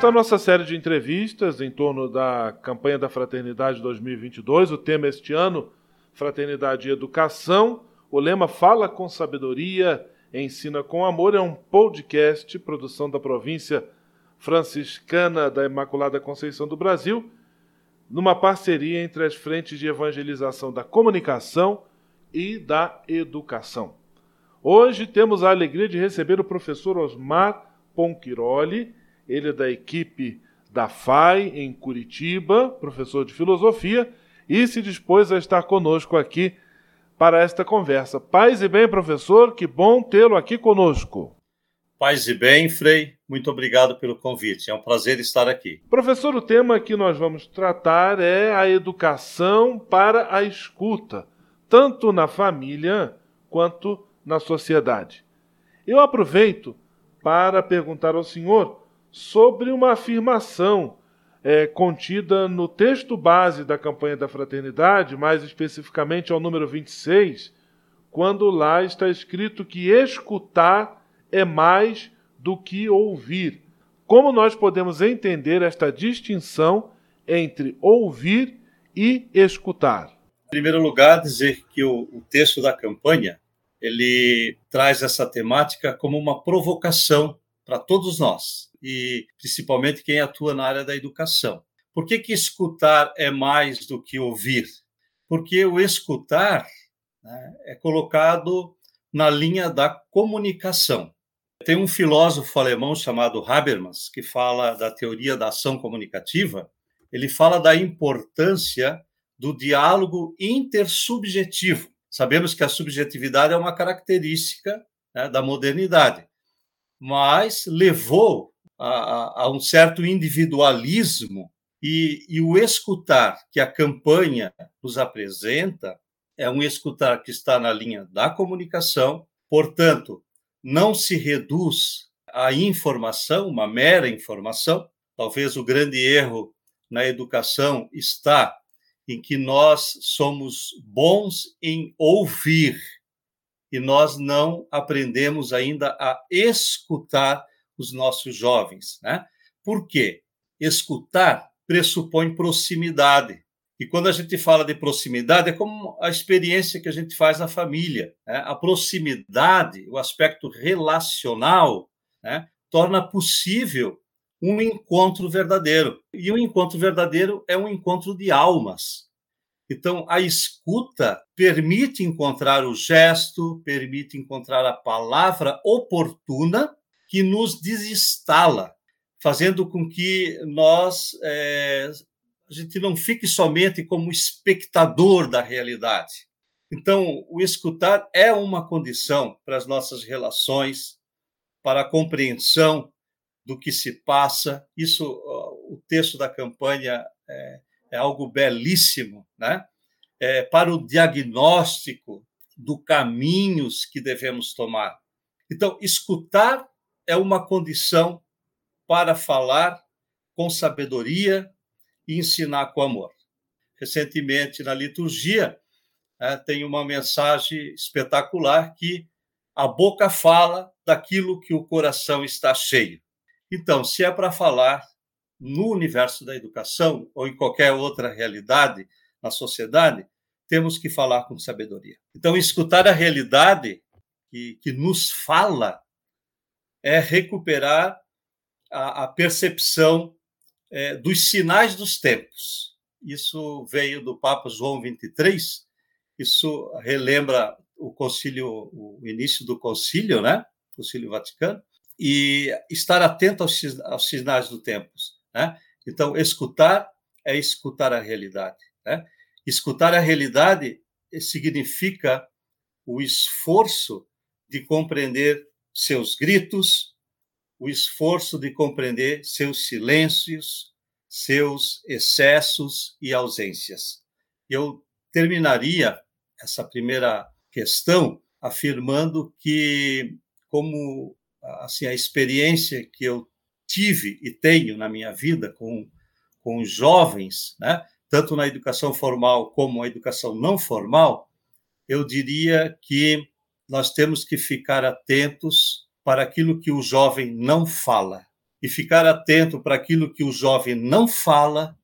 Esta nossa série de entrevistas em torno da campanha da Fraternidade 2022. O tema este ano, Fraternidade e Educação. O lema Fala com Sabedoria, Ensina com Amor. É um podcast, produção da província franciscana da Imaculada Conceição do Brasil, numa parceria entre as frentes de evangelização da comunicação e da educação. Hoje temos a alegria de receber o professor Osmar Ponquiroli, ele é da equipe da FAI em Curitiba, professor de filosofia, e se dispôs a estar conosco aqui para esta conversa. Paz e bem, professor, que bom tê-lo aqui conosco. Paz e bem, Frei, muito obrigado pelo convite. É um prazer estar aqui. Professor, o tema que nós vamos tratar é a educação para a escuta, tanto na família quanto na sociedade. Eu aproveito para perguntar ao senhor sobre uma afirmação é, contida no texto base da campanha da fraternidade, mais especificamente ao número 26, quando lá está escrito que escutar é mais do que ouvir. Como nós podemos entender esta distinção entre ouvir e escutar? Em primeiro lugar, dizer que o, o texto da campanha ele traz essa temática como uma provocação para todos nós e principalmente quem atua na área da educação. Por que, que escutar é mais do que ouvir? Porque o escutar né, é colocado na linha da comunicação. Tem um filósofo alemão chamado Habermas que fala da teoria da ação comunicativa. Ele fala da importância do diálogo intersubjetivo. Sabemos que a subjetividade é uma característica né, da modernidade, mas levou a, a um certo individualismo e, e, o escutar que a campanha nos apresenta é um escutar que está na linha da comunicação, portanto, não se reduz à informação, uma mera informação. Talvez o grande erro na educação está em que nós somos bons em ouvir e nós não aprendemos ainda a escutar os nossos jovens. Né? Por quê? Escutar pressupõe proximidade. E quando a gente fala de proximidade, é como a experiência que a gente faz na família. Né? A proximidade, o aspecto relacional, né? torna possível um encontro verdadeiro. E um encontro verdadeiro é um encontro de almas. Então, a escuta permite encontrar o gesto, permite encontrar a palavra oportuna que nos desinstala, fazendo com que nós é, a gente não fique somente como espectador da realidade. Então, o escutar é uma condição para as nossas relações, para a compreensão do que se passa. Isso, o texto da campanha é, é algo belíssimo, né? É, para o diagnóstico do caminhos que devemos tomar. Então, escutar é uma condição para falar com sabedoria e ensinar com amor. Recentemente, na liturgia, é, tem uma mensagem espetacular que a boca fala daquilo que o coração está cheio. Então, se é para falar no universo da educação ou em qualquer outra realidade na sociedade, temos que falar com sabedoria. Então, escutar a realidade que, que nos fala é recuperar a, a percepção é, dos sinais dos tempos. Isso veio do Papa João 23. Isso relembra o concílio, o início do concílio, né? Concílio Vaticano, e estar atento aos, aos sinais dos tempos, né? Então, escutar é escutar a realidade, né? Escutar a realidade significa o esforço de compreender seus gritos, o esforço de compreender seus silêncios, seus excessos e ausências. Eu terminaria essa primeira questão afirmando que como assim a experiência que eu tive e tenho na minha vida com com jovens, né, tanto na educação formal como na educação não formal, eu diria que nós temos que ficar atentos para aquilo que o jovem não fala. E ficar atento para aquilo que o jovem não fala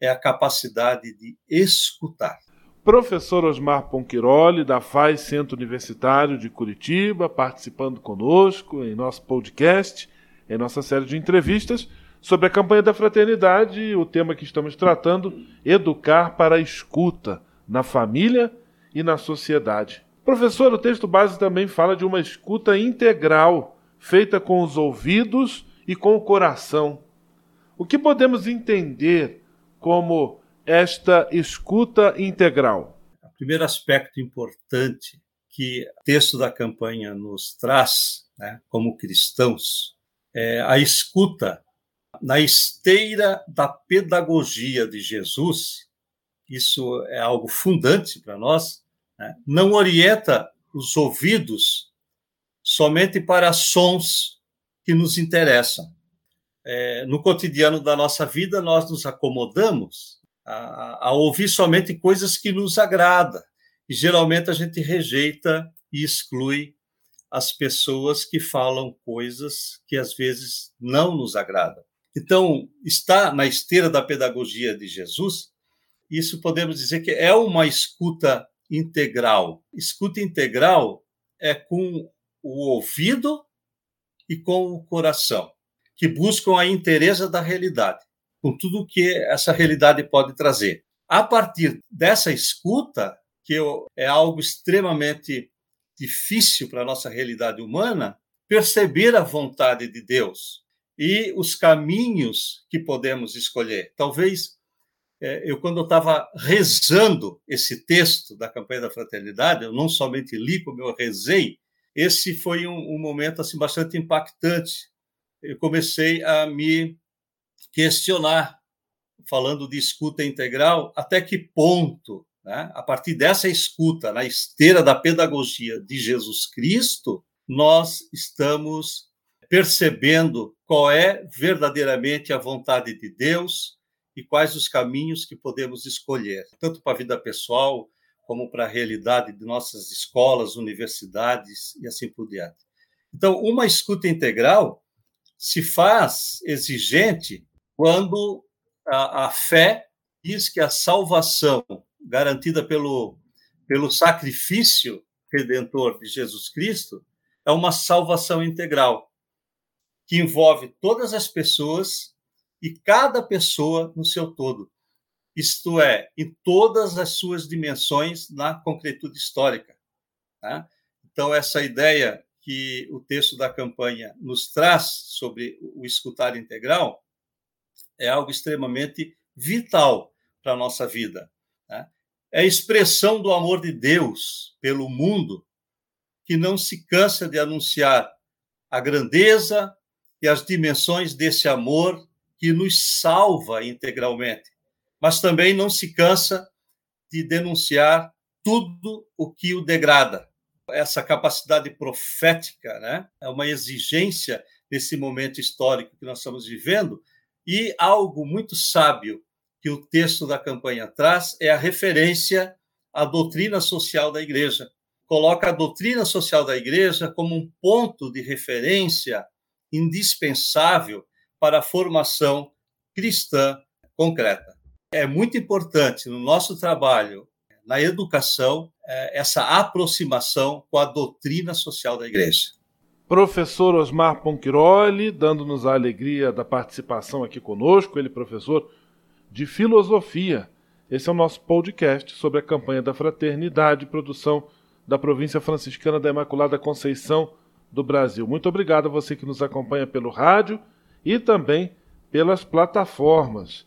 é a capacidade de escutar. Professor Osmar Ponquiroli, da FAI Centro Universitário de Curitiba, participando conosco em nosso podcast, em nossa série de entrevistas sobre a campanha da fraternidade, o tema que estamos tratando, educar para a escuta na família e na sociedade. Professor, o texto base também fala de uma escuta integral, feita com os ouvidos e com o coração. O que podemos entender como esta escuta integral? O primeiro aspecto importante que o texto da campanha nos traz, né, como cristãos, é a escuta na esteira da pedagogia de Jesus. Isso é algo fundante para nós. Né, não orienta os ouvidos somente para sons que nos interessam. É, no cotidiano da nossa vida, nós nos acomodamos a, a ouvir somente coisas que nos agradam. E geralmente a gente rejeita e exclui as pessoas que falam coisas que às vezes não nos agradam. Então, está na esteira da pedagogia de Jesus, isso podemos dizer que é uma escuta integral. Escuta integral é com o ouvido e com o coração, que buscam a inteireza da realidade com tudo que essa realidade pode trazer. A partir dessa escuta, que é algo extremamente difícil para a nossa realidade humana, perceber a vontade de Deus e os caminhos que podemos escolher. Talvez é, eu, quando eu estava rezando esse texto da campanha da fraternidade, eu não somente li, como eu rezei, esse foi um, um momento assim bastante impactante. Eu comecei a me questionar, falando de escuta integral, até que ponto, né, a partir dessa escuta, na esteira da pedagogia de Jesus Cristo, nós estamos percebendo qual é verdadeiramente a vontade de Deus e quais os caminhos que podemos escolher, tanto para a vida pessoal como para a realidade de nossas escolas, universidades e assim por diante. Então, uma escuta integral se faz exigente quando a, a fé diz que a salvação garantida pelo, pelo sacrifício redentor de Jesus Cristo é uma salvação integral, que envolve todas as pessoas e cada pessoa no seu todo. Isto é, em todas as suas dimensões na concretude histórica. Tá? Então, essa ideia que o texto da campanha nos traz sobre o escutar integral é algo extremamente vital para a nossa vida. É expressão do amor de Deus pelo mundo que não se cansa de anunciar a grandeza e as dimensões desse amor que nos salva integralmente, mas também não se cansa de denunciar tudo o que o degrada. Essa capacidade profética né, é uma exigência desse momento histórico que nós estamos vivendo, e algo muito sábio que o texto da campanha traz é a referência à doutrina social da igreja. Coloca a doutrina social da igreja como um ponto de referência indispensável para a formação cristã concreta. É muito importante no nosso trabalho, na educação, é, essa aproximação com a doutrina social da igreja. Professor Osmar Ponquiroli, dando-nos a alegria da participação aqui conosco, ele professor de filosofia. Esse é o nosso podcast sobre a campanha da fraternidade, produção da província franciscana da Imaculada Conceição do Brasil. Muito obrigado a você que nos acompanha pelo rádio e também pelas plataformas.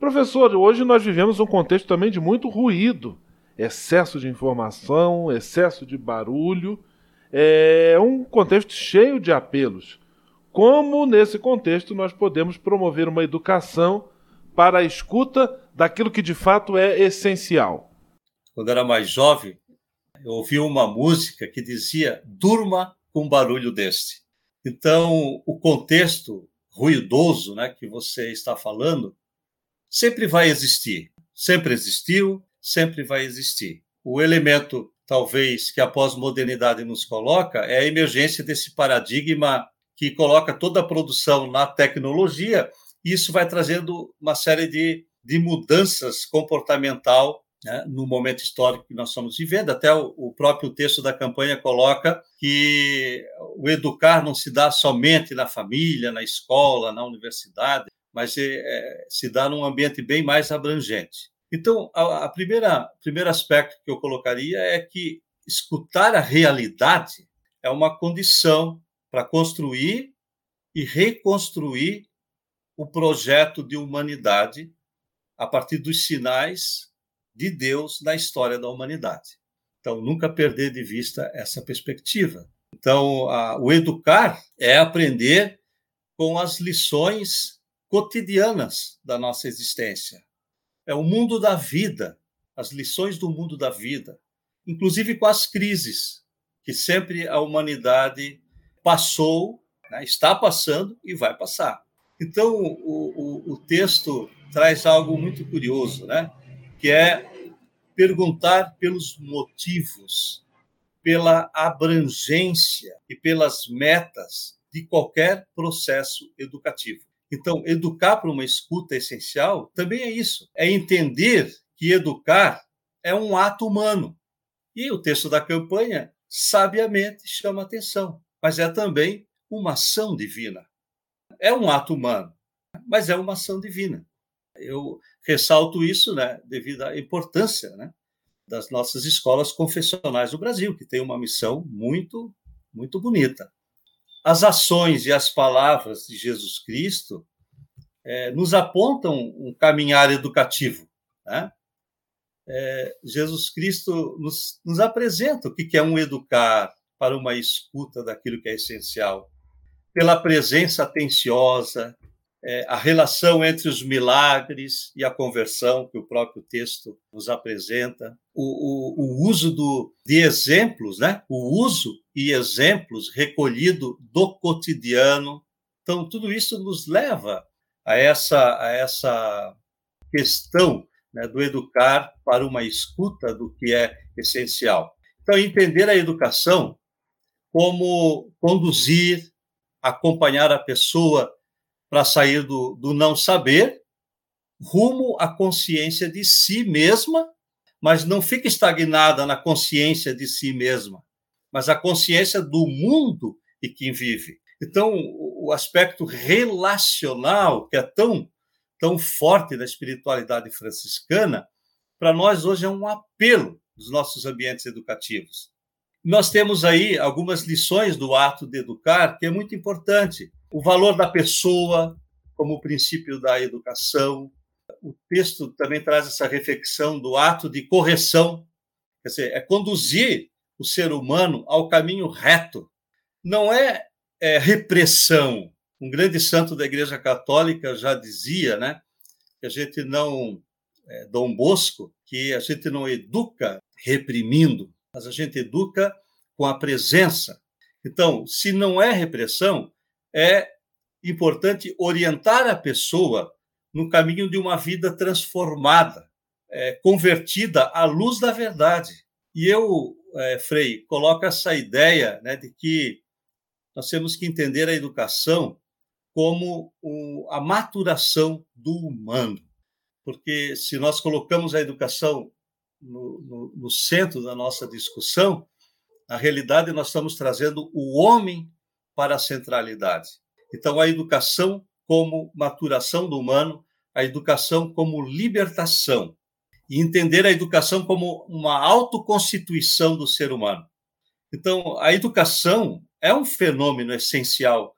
Professor, hoje nós vivemos um contexto também de muito ruído, excesso de informação, excesso de barulho é um contexto cheio de apelos. Como, nesse contexto, nós podemos promover uma educação para a escuta daquilo que de fato é essencial? Quando era mais jovem, eu ouvi uma música que dizia: durma com um barulho deste. Então, o contexto ruidoso né, que você está falando sempre vai existir. Sempre existiu, sempre vai existir. O elemento, talvez, que a pós-modernidade nos coloca é a emergência desse paradigma que coloca toda a produção na tecnologia, isso vai trazendo uma série de, de mudanças comportamental né, no momento histórico que nós estamos vivendo. Até o, o, próprio texto da campanha coloca que o educar não se dá somente na família, na escola, na universidade, mas é, é, se dá num ambiente bem mais abrangente. Então, a, a primeira primeiro aspecto que eu colocaria é que escutar a realidade é uma condição para construir e reconstruir o projeto de humanidade a partir dos sinais de Deus na história da humanidade. Então, nunca perder de vista essa perspectiva. Então, a, o educar é aprender com as lições cotidianas da nossa existência. É o mundo da vida, as lições do mundo da vida, inclusive com as crises que sempre a humanidade passou, né, está passando e vai passar. Então, o, o, o texto traz algo muito curioso, né? que é perguntar pelos motivos, pela abrangência e pelas metas de qualquer processo educativo. Então, educar para uma escuta essencial também é isso, é entender que educar é um ato humano. E o texto da campanha sabiamente chama atenção, mas é também uma ação divina. É um ato humano, mas é uma ação divina. Eu ressalto isso né, devido à importância né, das nossas escolas confessionais do Brasil, que tem uma missão muito, muito bonita. As ações e as palavras de Jesus Cristo é, nos apontam um caminhar educativo. Né? É, Jesus Cristo nos, nos apresenta o que é um educar para uma escuta daquilo que é essencial, pela presença atenciosa, é, a relação entre os milagres e a conversão que o próprio texto nos apresenta, o, o, o uso do, de exemplos, né? o uso e exemplos recolhido do cotidiano. Então, tudo isso nos leva a essa, a essa questão né, do educar para uma escuta do que é essencial. Então, entender a educação como conduzir, acompanhar a pessoa para sair do, do não saber rumo à consciência de si mesma, mas não fica estagnada na consciência de si mesma, mas a consciência do mundo e quem vive. Então, o aspecto relacional, que é tão, tão forte na espiritualidade franciscana, para nós hoje é um apelo dos nossos ambientes educativos. Nós temos aí algumas lições do ato de educar que é muito importante o valor da pessoa como princípio da educação. O texto também traz essa reflexão do ato de correção, quer dizer, é conduzir o ser humano ao caminho reto. Não é, é repressão. Um grande santo da Igreja Católica já dizia, né, que a gente não é, Dom Bosco, que a gente não educa reprimindo, mas a gente educa com a presença. Então, se não é repressão, é importante orientar a pessoa no caminho de uma vida transformada, é, convertida à luz da verdade. E eu, é, Frei, coloco essa ideia né, de que nós temos que entender a educação como o, a maturação do humano. Porque se nós colocamos a educação no, no, no centro da nossa discussão, na realidade nós estamos trazendo o homem para a centralidade. Então, a educação como maturação do humano, a educação como libertação, e entender a educação como uma autoconstituição do ser humano. Então, a educação é um fenômeno essencial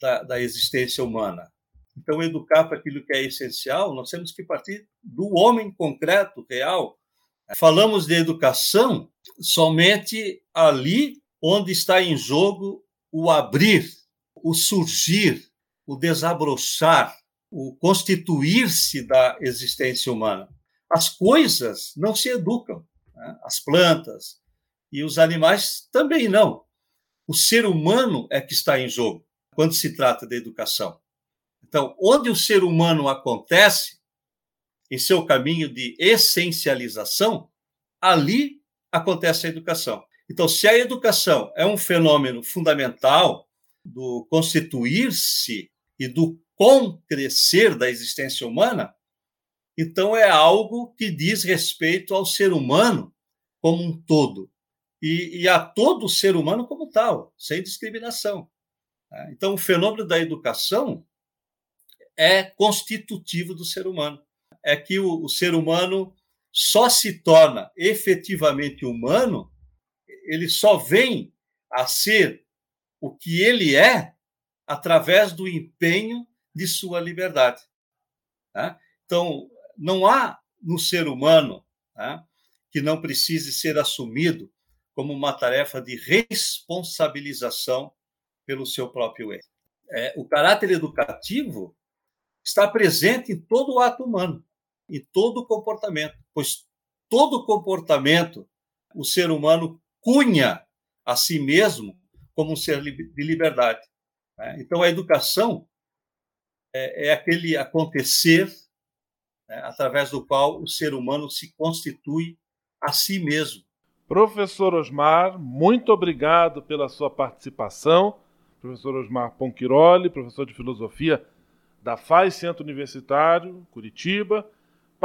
da, da existência humana. Então, educar para aquilo que é essencial, nós temos que partir do homem concreto, real. Falamos de educação somente ali onde está em jogo o abrir, o surgir, o desabrochar o constituir-se da existência humana. As coisas não se educam, né? as plantas e os animais também não. O ser humano é que está em jogo quando se trata da educação. Então, onde o ser humano acontece, em seu caminho de essencialização, ali acontece a educação. Então, se a educação é um fenômeno fundamental do constituir-se e do concrescer da existência humana, então é algo que diz respeito ao ser humano como um todo e, e a todo ser humano como tal, sem discriminação. Né? Então, o fenômeno da educação é constitutivo do ser humano. É que o, o ser humano só se torna efetivamente humano, ele só vem a ser o que ele é através do empenho de sua liberdade. Tá? Então, não há no ser humano tá, que não precise ser assumido como uma tarefa de responsabilização pelo seu próprio erro. É, o caráter educativo está presente em todo o ato humano, em todo comportamento, pois todo comportamento o ser humano cunha a si mesmo como um ser de liberdade. Né? Então, a educação é, é aquele acontecer né, através do qual o ser humano se constitui a si mesmo. Professor Osmar, muito obrigado pela sua participação. Professor Osmar Ponquiroli, professor de filosofia da FAI Centro Universitário, Curitiba,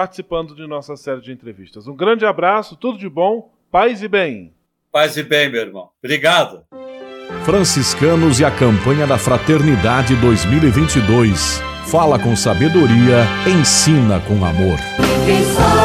participando de nossa série de entrevistas. Um grande abraço, tudo de bom, paz e bem. Paz e bem, meu irmão. Obrigado. Franciscanos e a campanha da Fraternidade 2022. Fala com sabedoria, ensina com amor. Quem sabe